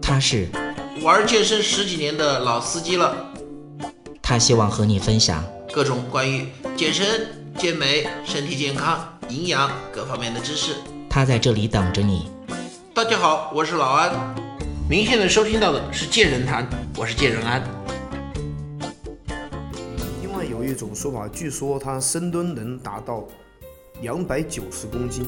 他是玩健身十几年的老司机了，他希望和你分享各种关于健身、健美、身体健康、营养各方面的知识。他在这里等着你。大家好，我是老安。您现在收听到的是健人谈，我是健人安。另外有一种说法，据说他深蹲能达到两百九十公斤。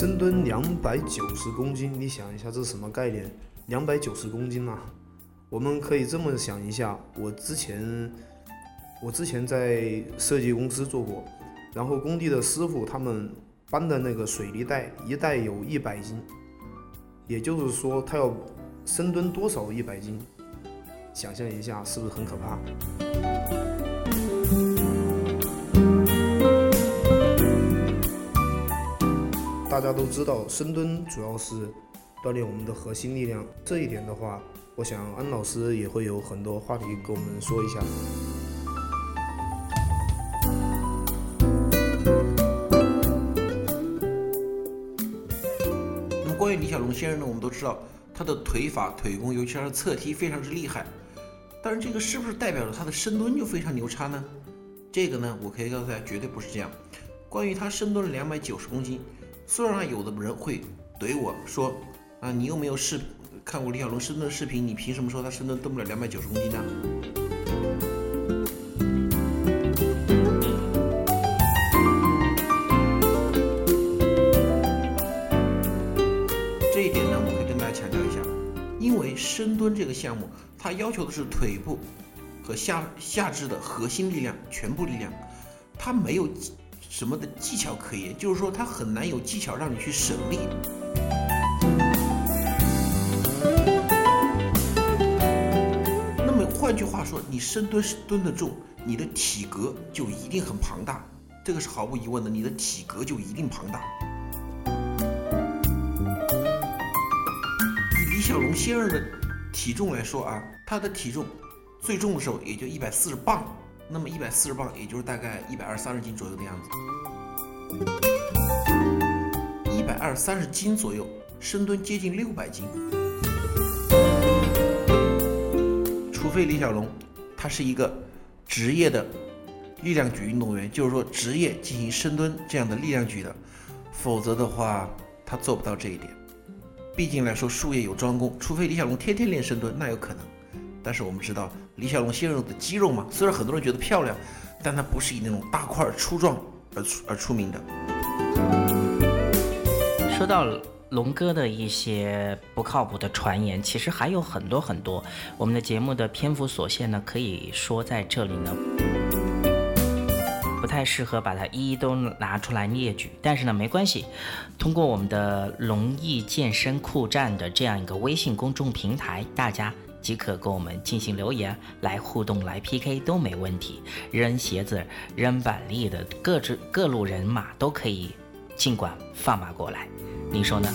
深蹲两百九十公斤，你想一下这是什么概念？两百九十公斤呐、我们可以这么想一下，我之前我之前在设计公司做过，然后工地的师傅他们搬的那个水泥袋，一袋有一百斤，也就是说他要深蹲多少一百斤？想象一下，是不是很可怕？大家都知道，深蹲主要是锻炼我们的核心力量。这一点的话，我想安老师也会有很多话题跟我们说一下。那么关于李小龙先生呢，我们都知道他的腿法、腿功，尤其是他的侧踢非常之厉害。但是这个是不是代表着他的深蹲就非常牛叉呢？这个呢，我可以告诉大家，绝对不是这样。关于他深蹲了两百九十公斤，虽然有的人会怼我说啊，你又没有视看过李小龙深蹲的视频，你凭什么说他深蹲蹲不了两百九十公斤呢？这一点呢，我可以跟大家强调一下，因为深蹲这个项目，它要求的是腿部和下下肢的核心力量、全部力量，它没有什么的技巧可言，就是说它很难有技巧让你去省力。那么换句话说，你深蹲是蹲得重，你的体格就一定很庞大，这个是毫无疑问的，你的体格就一定庞大。以李小龙先生的体重来说啊，他的体重最重的时候也就一百四十磅，那么一百四十磅也就是大概一百二三十斤左右的样子。一百二三十斤左右，深蹲接近六百斤。除非李小龙他是一个职业的力量举运动员，就是说职业进行深蹲这样的力量举的，否则的话他做不到这一点。毕竟来说，术业有专攻，除非李小龙天天练深蹲，那有可能。但是我们知道，李小龙先生的肌肉嘛，虽然很多人觉得漂亮，但他不是以那种大块粗壮而出而出名的。说到龙哥的一些不靠谱的传言，其实还有很多很多。我们的节目的篇幅所限呢，可以说在这里呢，不太适合把它一一都拿出来列举。但是呢，没关系，通过我们的龙毅健身酷站的这样一个微信公众平台，大家。即可跟我们进行留言来互动、来 PK 都没问题，扔鞋子、扔板栗的各支各路人马都可以，尽管放马过来，你说呢？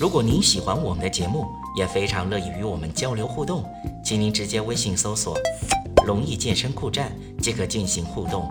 如果您喜欢我们的节目，也非常乐意与我们交流互动，请您直接微信搜索“龙易健身酷站”即可进行互动。